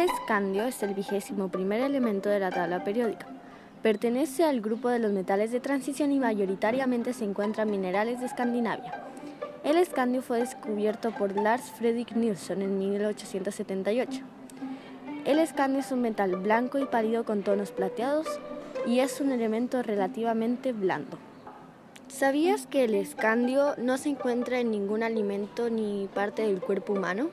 escandio es el vigésimo primer elemento de la tabla periódica. Pertenece al grupo de los metales de transición y mayoritariamente se encuentran minerales de Escandinavia. El escandio fue descubierto por Lars Fredrik Nilsson en 1878. El escandio es un metal blanco y pálido con tonos plateados y es un elemento relativamente blando. ¿Sabías que el escandio no se encuentra en ningún alimento ni parte del cuerpo humano?